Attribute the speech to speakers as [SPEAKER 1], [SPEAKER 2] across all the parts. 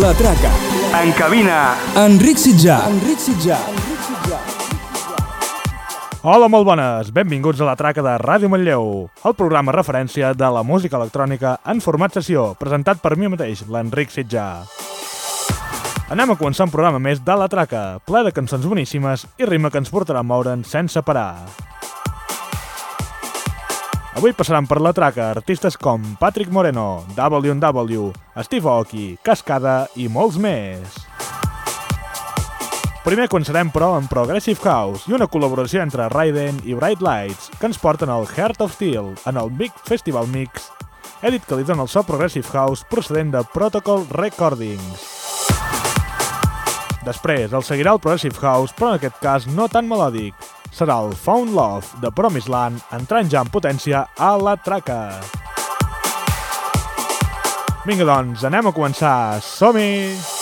[SPEAKER 1] La Traca. En cabina, Enric Sitjà. Enric Sitjà.
[SPEAKER 2] Hola, molt bones! Benvinguts a la traca de Ràdio Manlleu, el programa referència de la música electrònica en format sessió, presentat per mi mateix, l'Enric Sitjà. Anem a començar un programa més de la traca, ple de cançons boníssimes i ritme que ens portarà a moure'n sense parar. Avui passaran per la traca artistes com Patrick Moreno, W&W, Steve Aoki, Cascada i molts més. Primer començarem, però, amb Progressive House i una col·laboració entre Raiden i Bright Lights que ens porten al Heart of Steel en el Big Festival Mix, edit que li dona el so Progressive House procedent de Protocol Recordings. Després el seguirà el Progressive House, però en aquest cas no tan melòdic, serà el Found Love de Promised Land entrant ja en potència a la traca. Vinga, doncs, anem a començar. Som-hi!
[SPEAKER 3] comença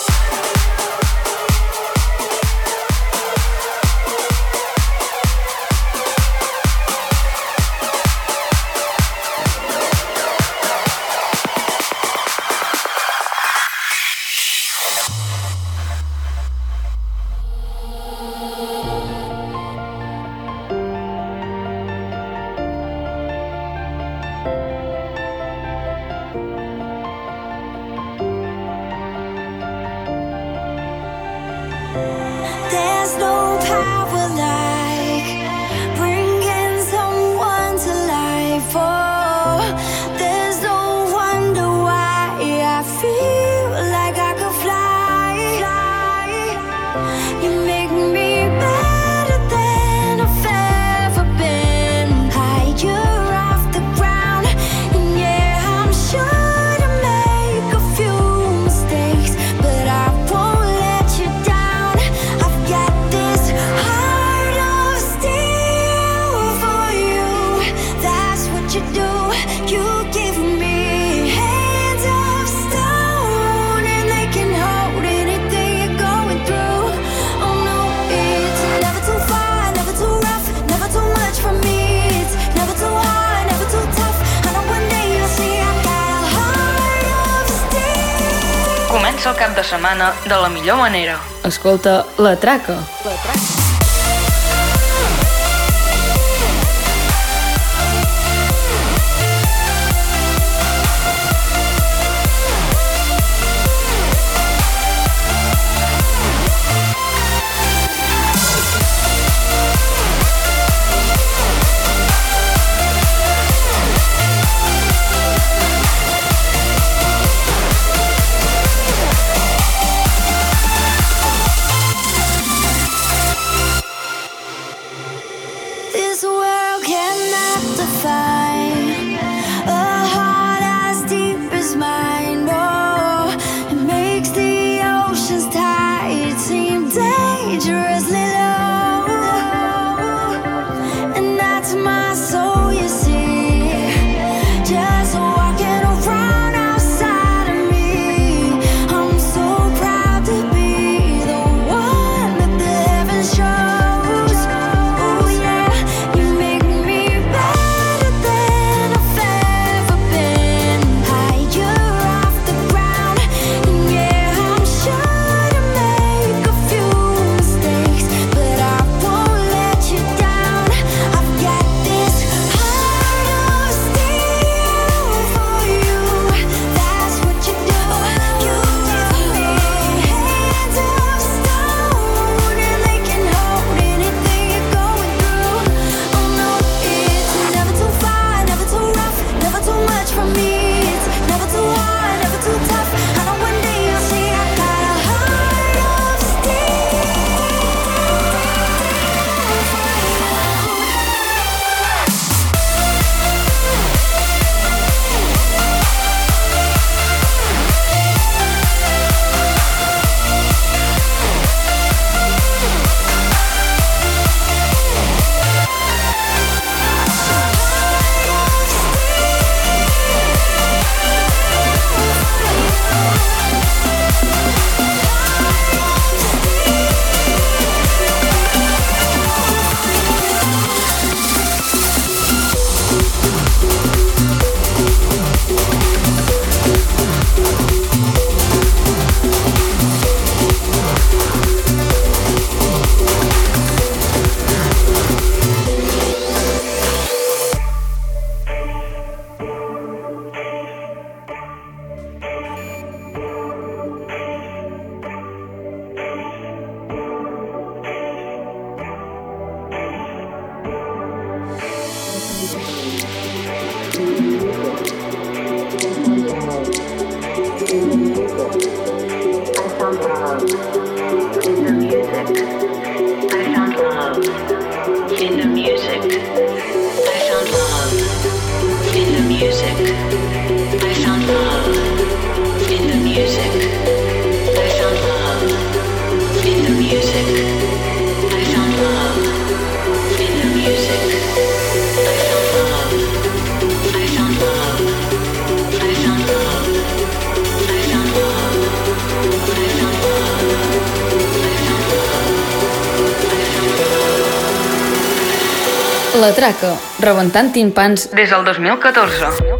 [SPEAKER 3] cap de setmana de la millor manera. Escolta La Traca. La Traca.
[SPEAKER 4] La Traca, rebentant timpans des del 2014.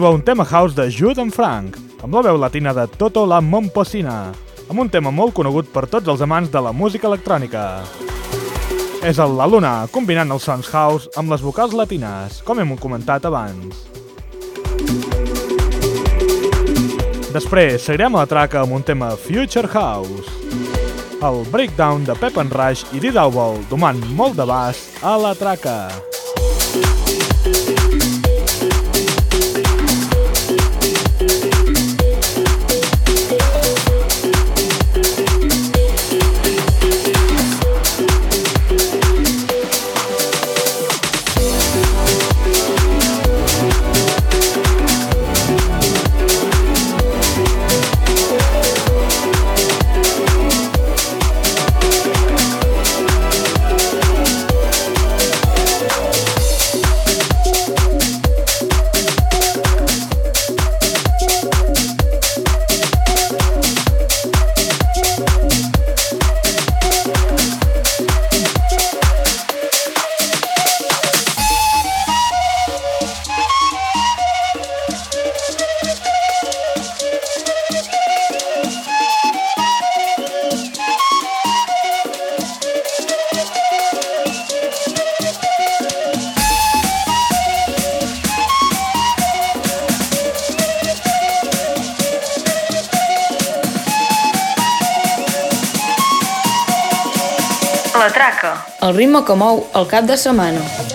[SPEAKER 2] Arriba un tema house de Jude and Frank, amb la veu latina de Toto la Momposina, amb un tema molt conegut per tots els amants de la música electrònica. És el La Luna, combinant els sons house amb les vocals latines, com hem comentat abans. Després seguirem a la traca amb un tema Future House. El breakdown de Pep and Rush i Didauble domant molt de baix a la traca.
[SPEAKER 4] Ritme que mou el cap de setmana.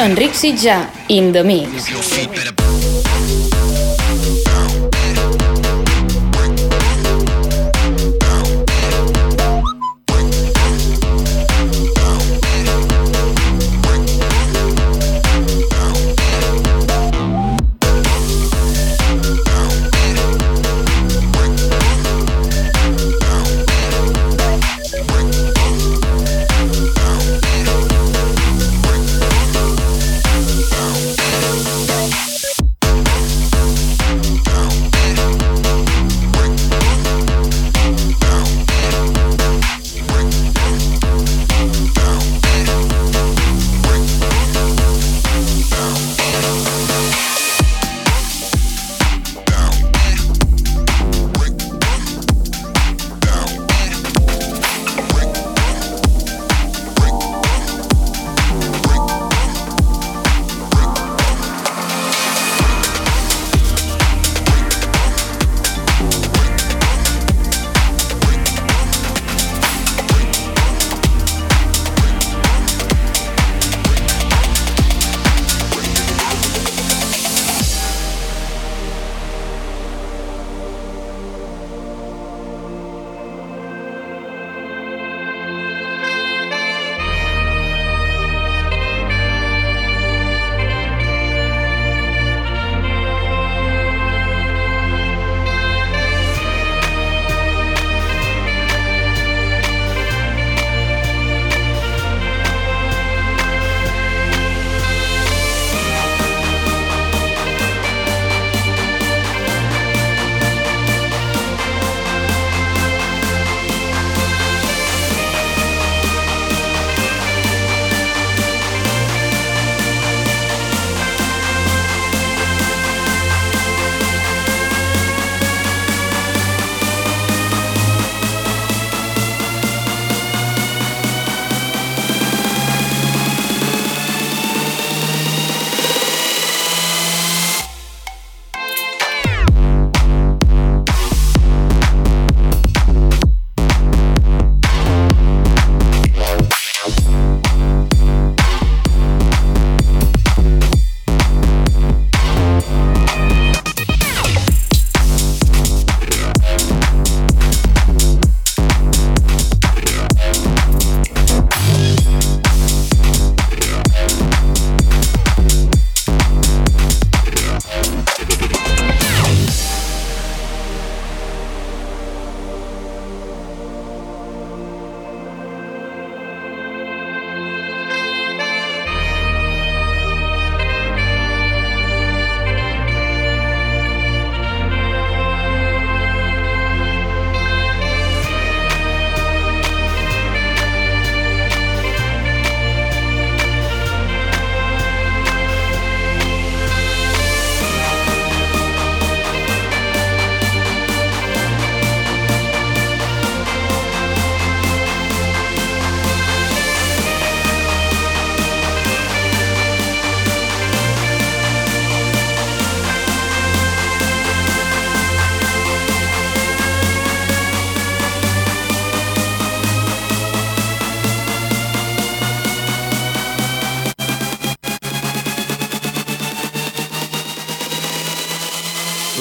[SPEAKER 3] Enric Sitjà, in the.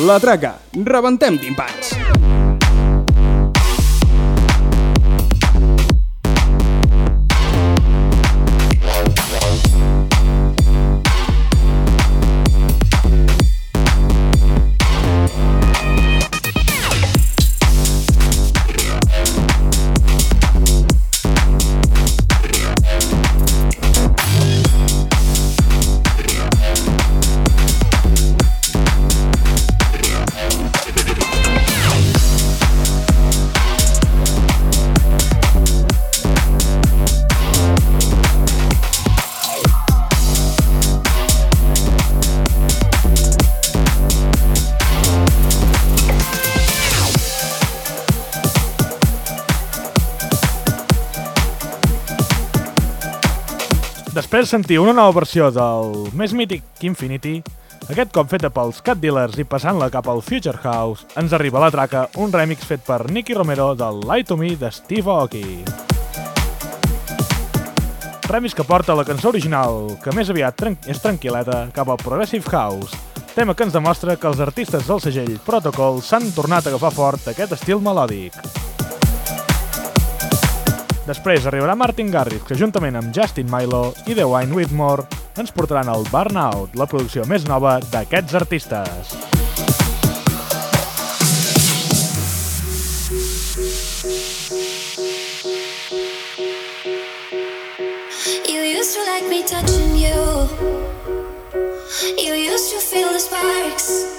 [SPEAKER 1] La traca, rebentem timpans.
[SPEAKER 2] poder sentir una nova versió del més mític Infinity, aquest cop feta pels Cat Dealers i passant-la cap al Future House, ens arriba a la traca un remix fet per Nicky Romero del Light to Me de Steve Aoki. Remix que porta la cançó original, que més aviat tran és tranquil·leta, cap al Progressive House, tema que ens demostra que els artistes del segell Protocol s'han tornat a agafar fort aquest estil melòdic. Després arribarà Martin Garrix, que juntament amb Justin Milo i The Wine Whitmore ens portaran al Burnout, la producció més nova d'aquests artistes.
[SPEAKER 4] You used to like me touching you You used to feel the sparks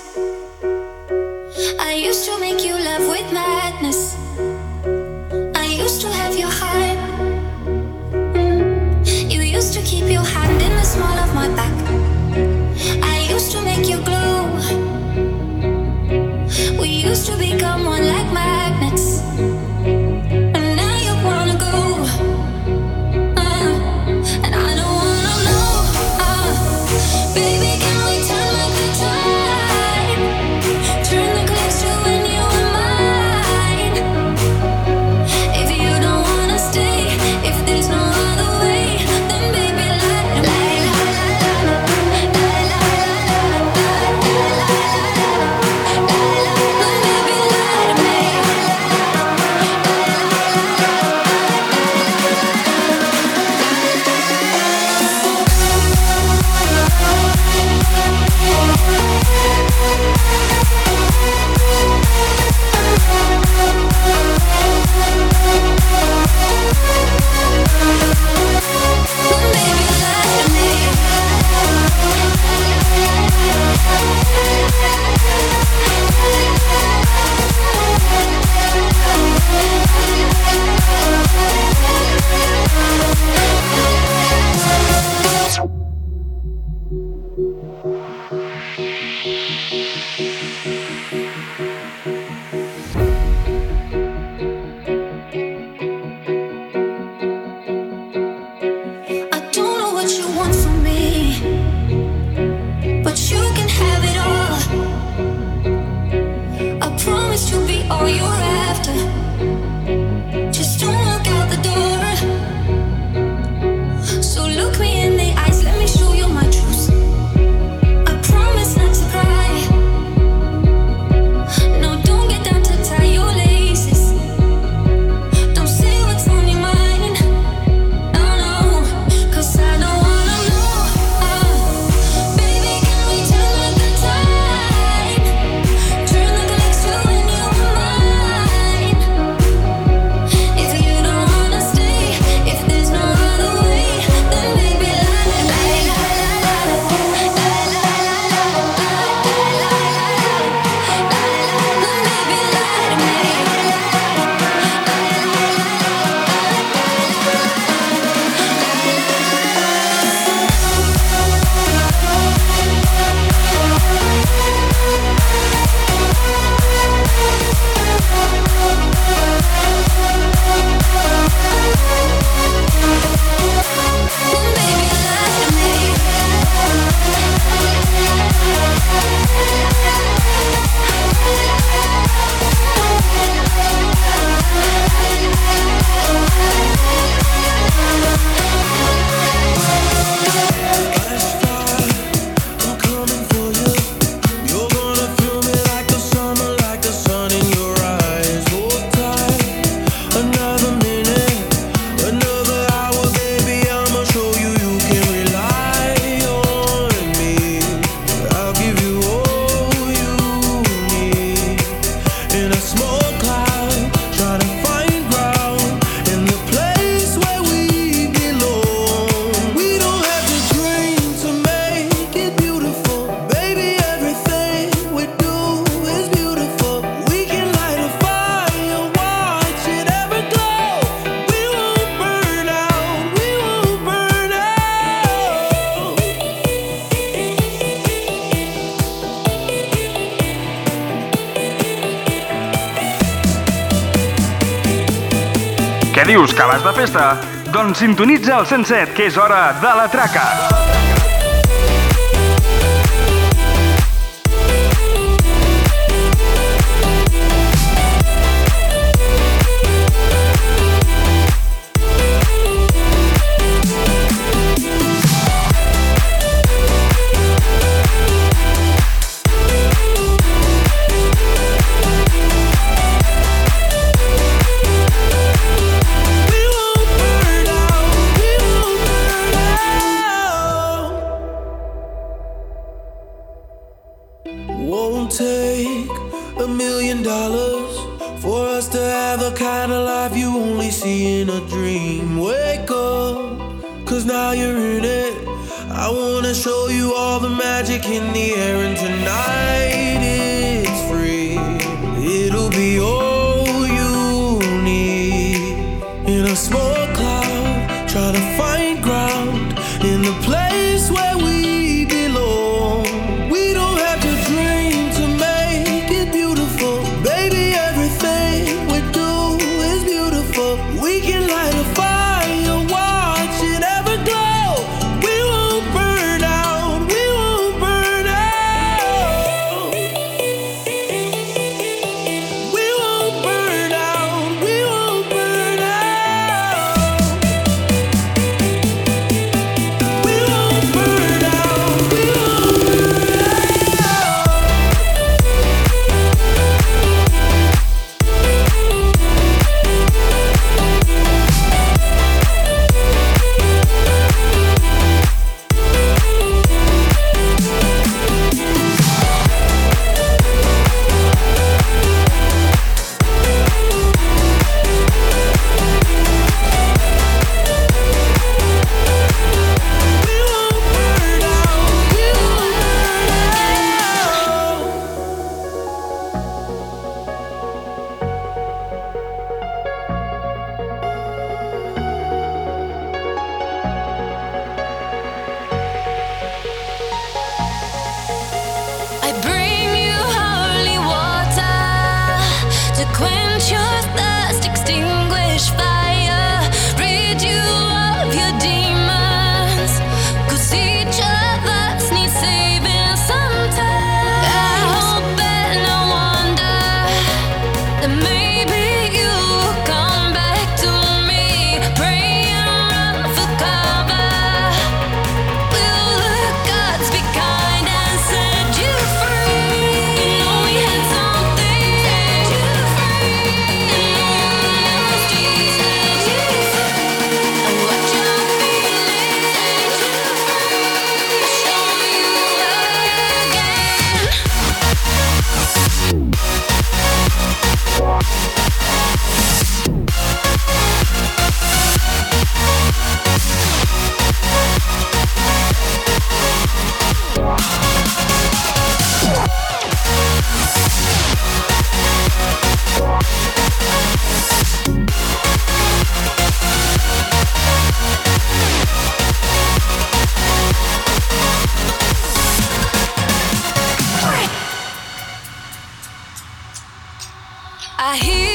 [SPEAKER 1] dius que vas de festa? Doncs sintonitza el 107, que és hora de la traca.
[SPEAKER 5] I
[SPEAKER 3] hear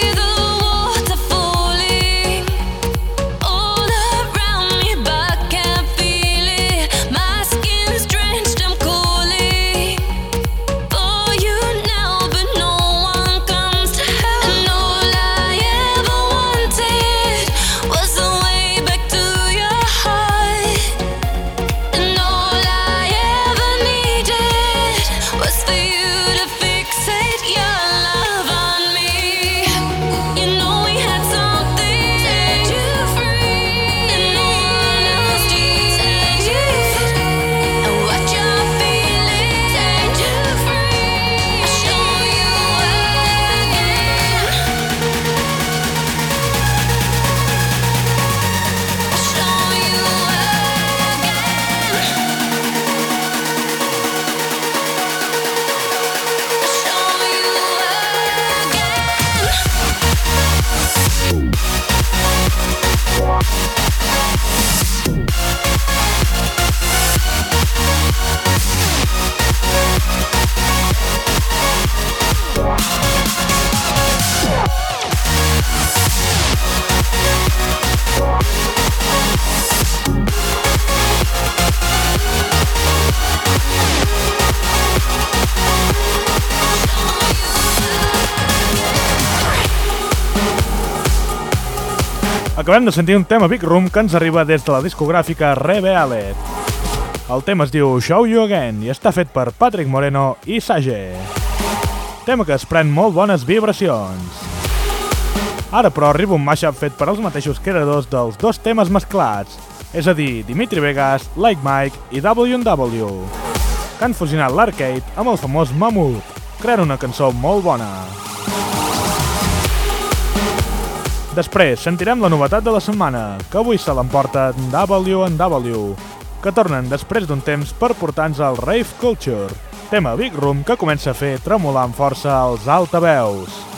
[SPEAKER 2] Acabem de sentir un tema Big Room que ens arriba des de la discogràfica Rebealet. El tema es diu Show You Again i està fet per Patrick Moreno i Sage. Tema que es pren molt bones vibracions. Ara, però, arriba un mashup fet per als mateixos creadors dels dos temes mesclats, és a dir, Dimitri Vegas, Like Mike i W&W, que han fusionat l'arcade amb el famós Mamut, creant una cançó molt bona. Després sentirem la novetat de la setmana, que avui se l'emporta W&W, que tornen després d'un temps per portar-nos al Rave Culture, tema Big Room que comença a fer tremolar amb força els altaveus.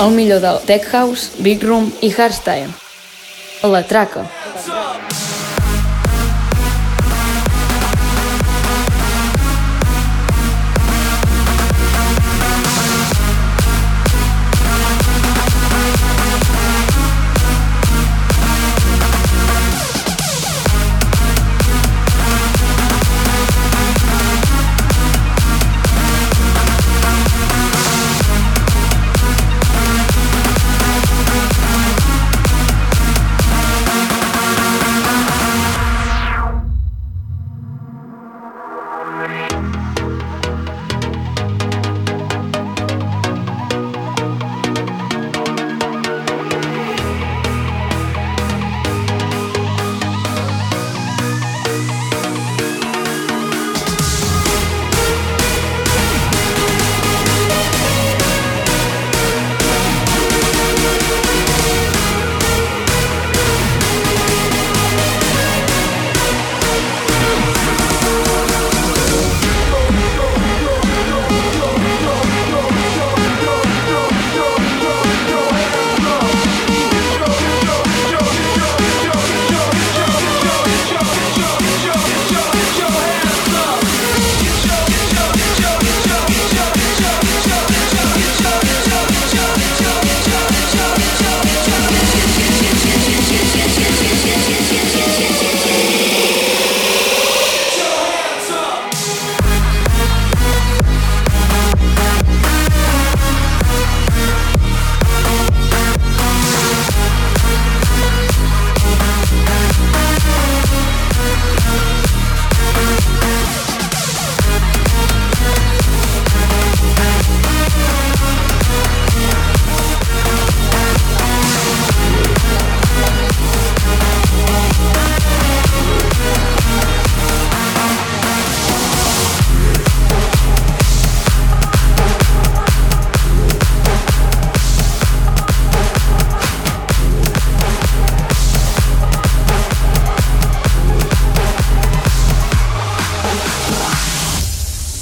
[SPEAKER 6] El millor del Tech House, Big Room i Hardstyle. La traca.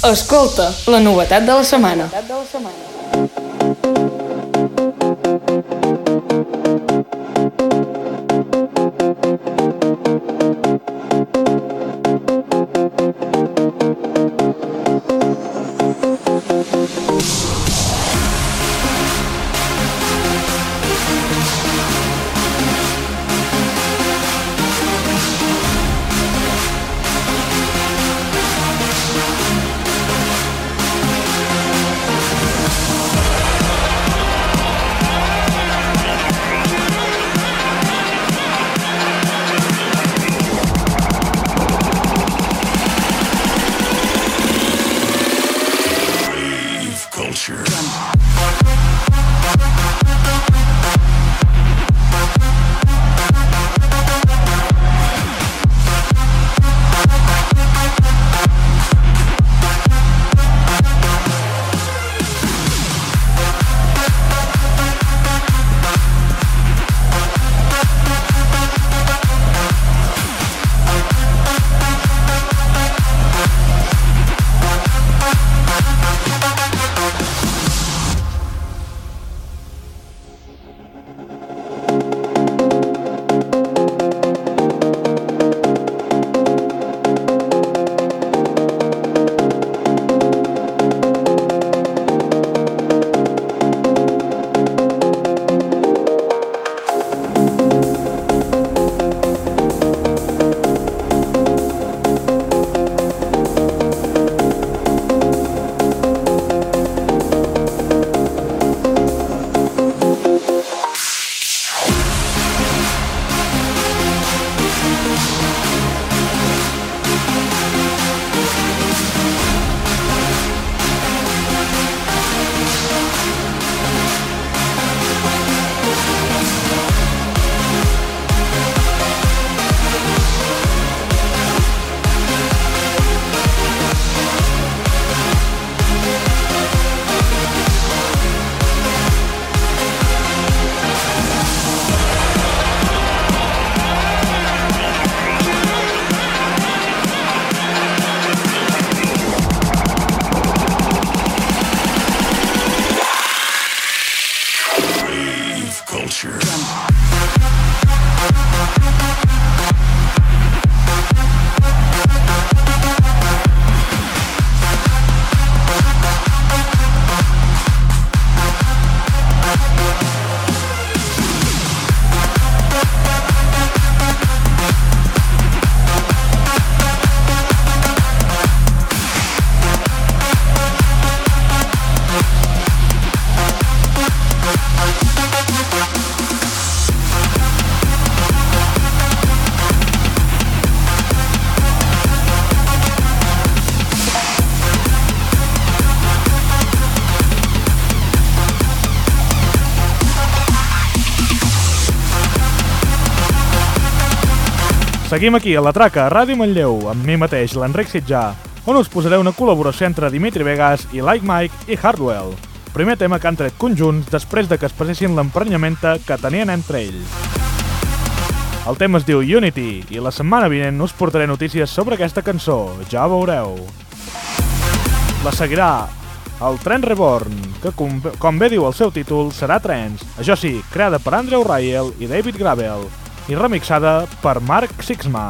[SPEAKER 6] Escolta, la novetat de la setmana.
[SPEAKER 7] nature.
[SPEAKER 2] Seguim aquí a la traca a Ràdio Manlleu, amb mi mateix, l'Enric Sitjà, on us posaré una col·laboració entre Dimitri Vegas i Like Mike i Hardwell. Primer tema que han tret conjunts després de que es passessin l'emprenyamenta que tenien entre ells. El tema es diu Unity i la setmana vinent us portaré notícies sobre aquesta cançó, ja veureu. La seguirà el Trent Reborn, que com, com bé diu el seu títol, serà Trends, això sí, creada per Andrew Ryle i David Gravel, i remixada per Mark Sixma.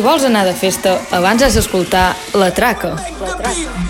[SPEAKER 3] Si vols anar de festa, abans has d'escoltar La Traca.
[SPEAKER 4] Unity.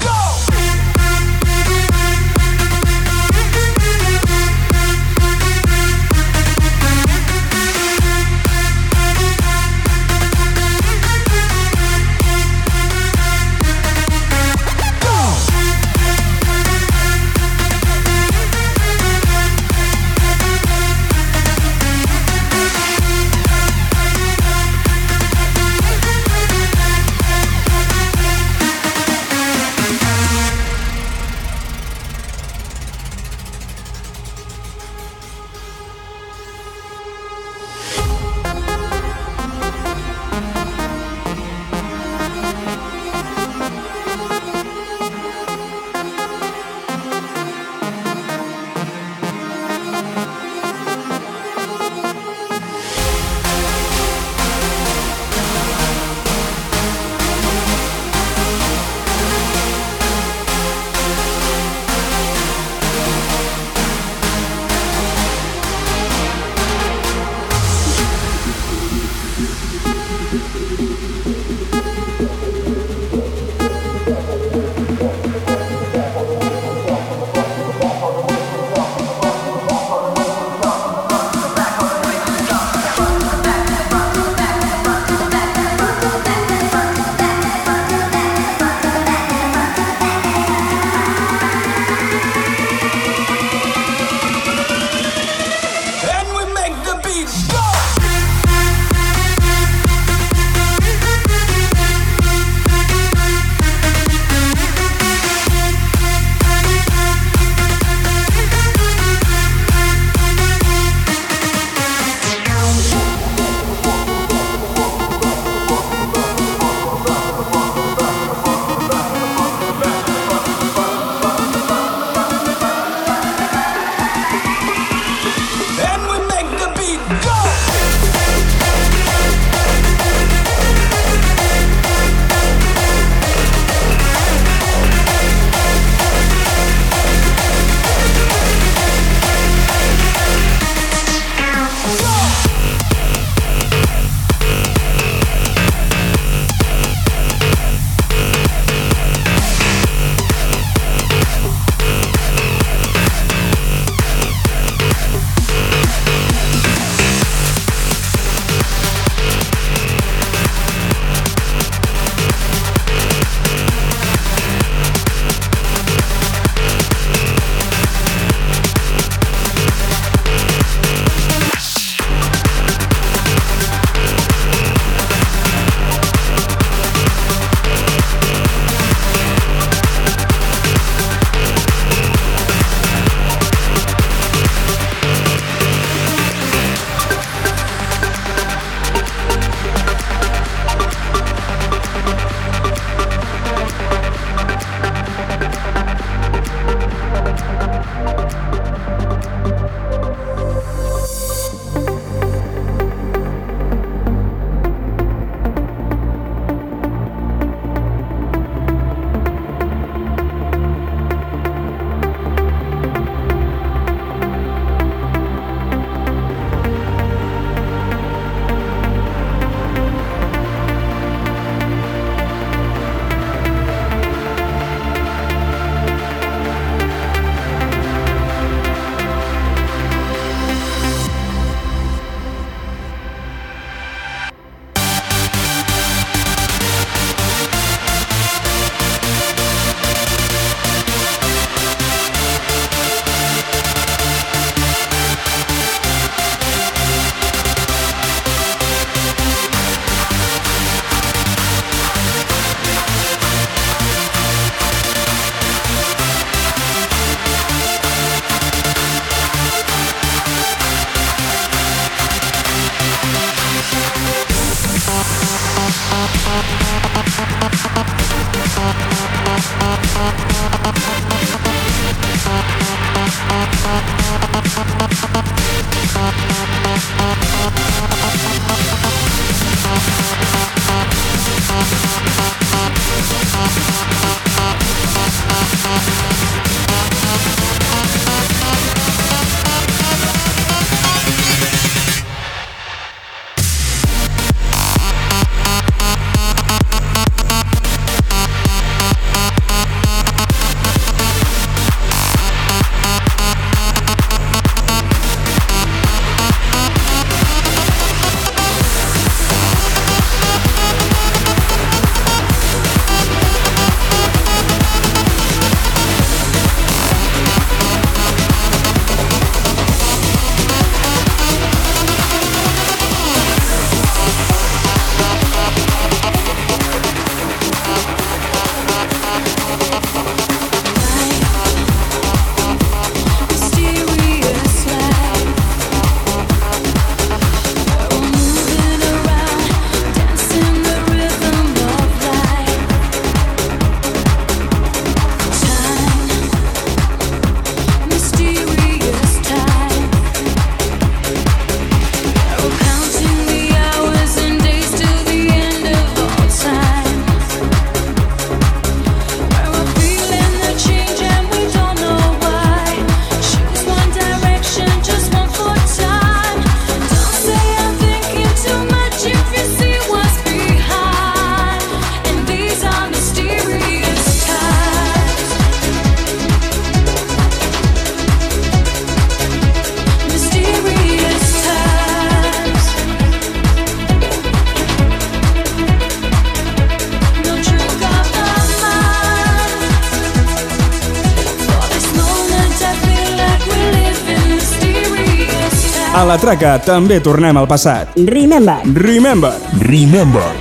[SPEAKER 1] la traca també tornem al passat.
[SPEAKER 8] Remember.
[SPEAKER 1] Remember.
[SPEAKER 3] Remember.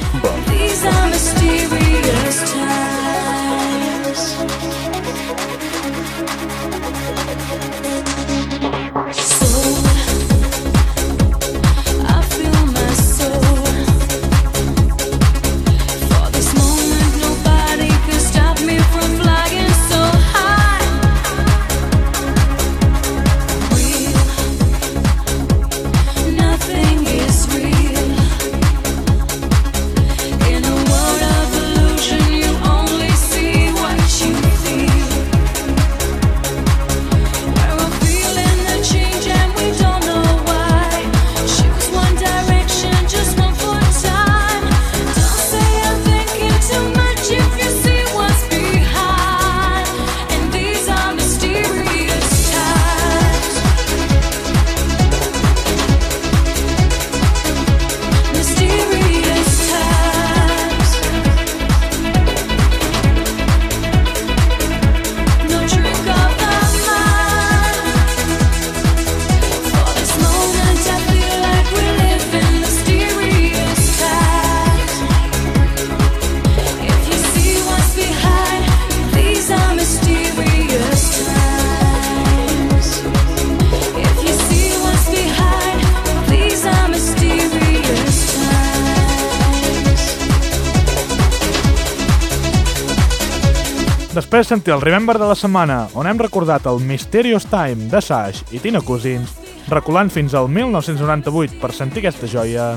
[SPEAKER 2] després sentir el Remember de la setmana, on hem recordat el Mysterious Time de Sash i Tina Cousins, reculant fins al 1998 per sentir aquesta joia,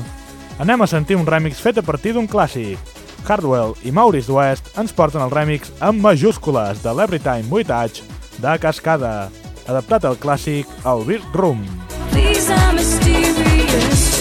[SPEAKER 2] anem a sentir un remix fet a partir d'un clàssic. Hardwell i Maurice West ens porten el remix amb majúscules de l'Everytime 8 H de Cascada, adaptat al clàssic El Big Room.
[SPEAKER 9] Please, mysterious.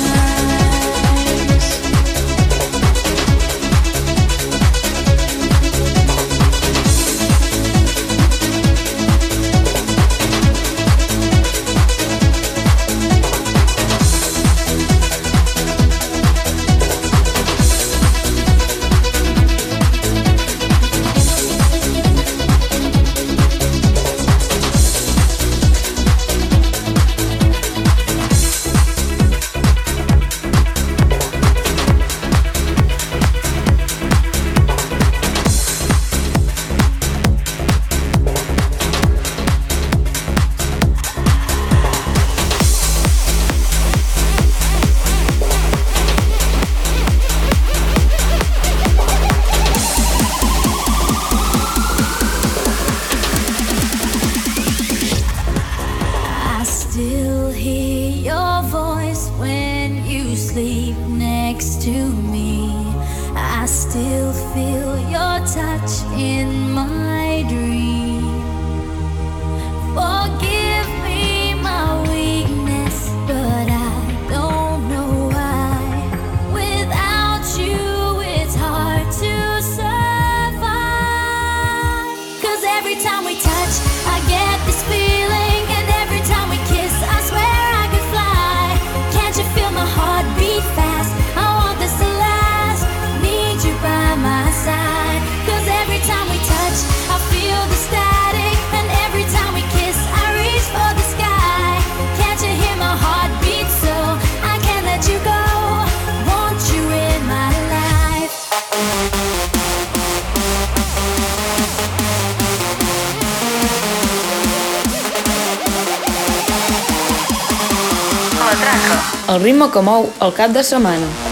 [SPEAKER 6] que mou el cap de setmana.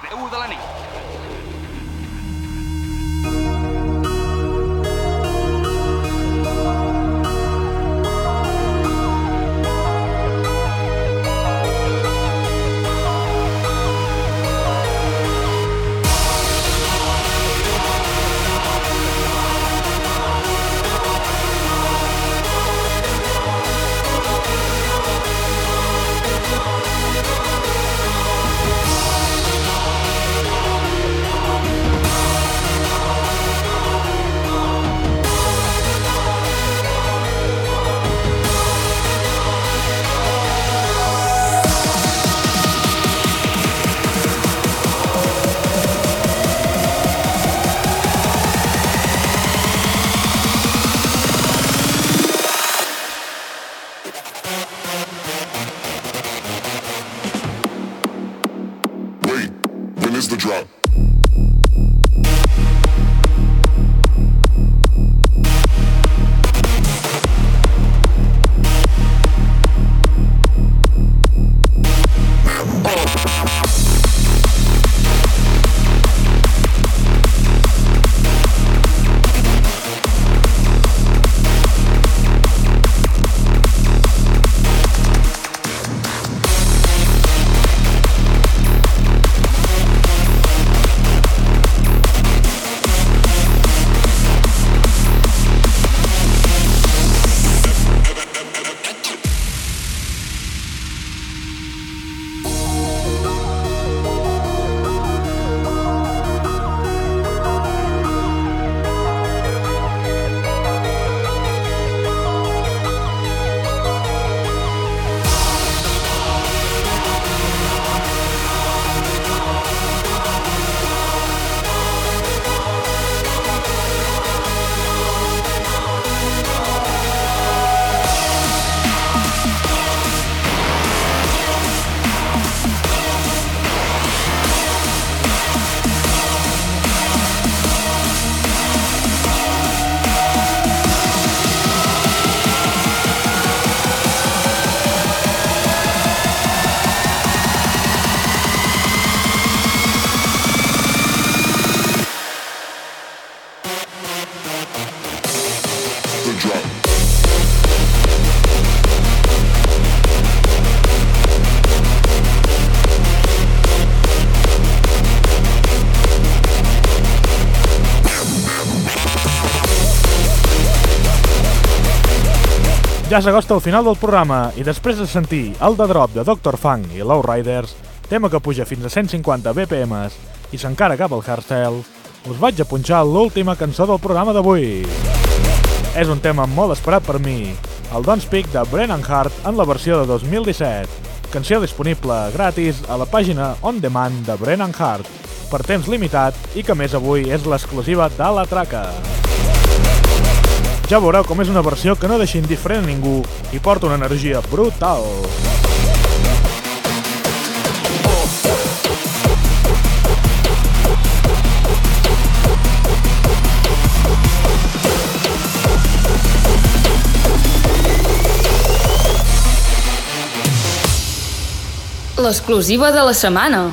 [SPEAKER 2] Ja s'acosta el final del programa i després de sentir el de drop de Dr. Funk i Low Riders, tema que puja fins a 150 BPMs i s'encara cap al hardstyle, us vaig a punxar l'última cançó del programa d'avui. És un tema molt esperat per mi, el Don't Speak de Brennan Hart en la versió de 2017, canció disponible gratis a la pàgina On Demand de Brennan Hart, per temps limitat i que més avui és l'exclusiva de la traca. Ja veureu com és una versió que no deixa indiferent ningú i porta una energia brutal.
[SPEAKER 3] L'exclusiva de la setmana.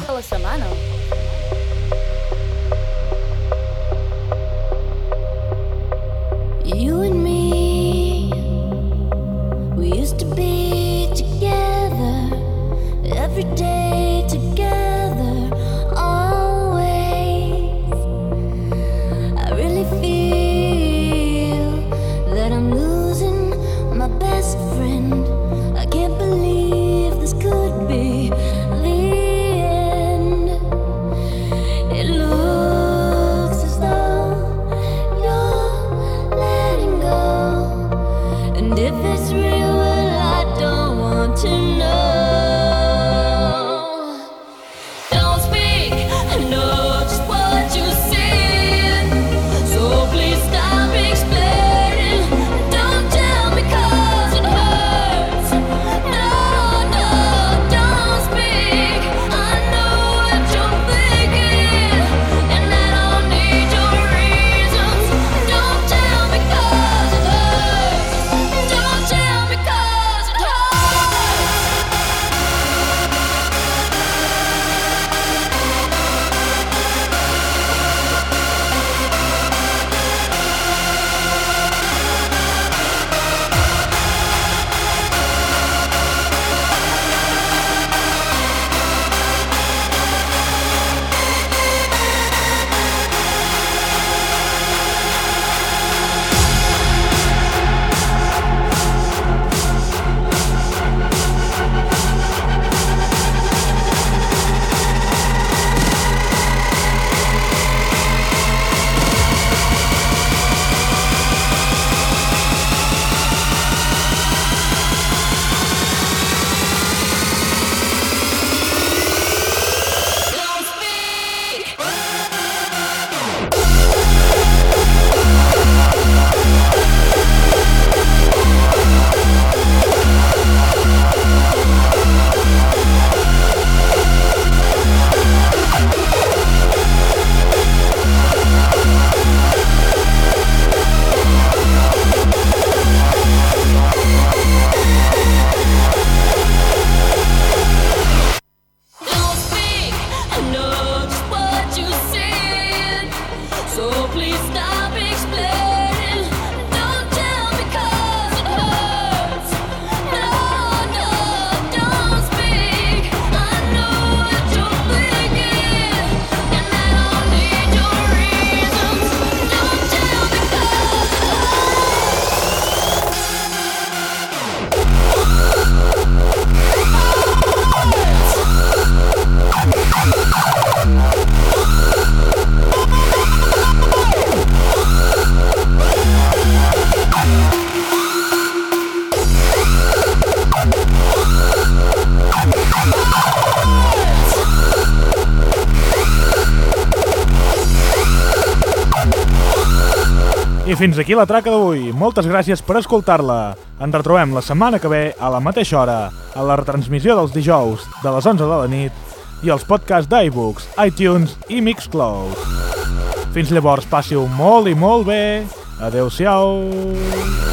[SPEAKER 2] Fins aquí la traca d'avui. Moltes gràcies per escoltar-la. Ens retrobem la setmana que ve a la mateixa hora, a la retransmissió dels dijous de les 11 de la nit i els podcasts d'iBooks, iTunes i Mixcloud. Fins llavors, passi-ho molt i molt bé. Adeu-siau.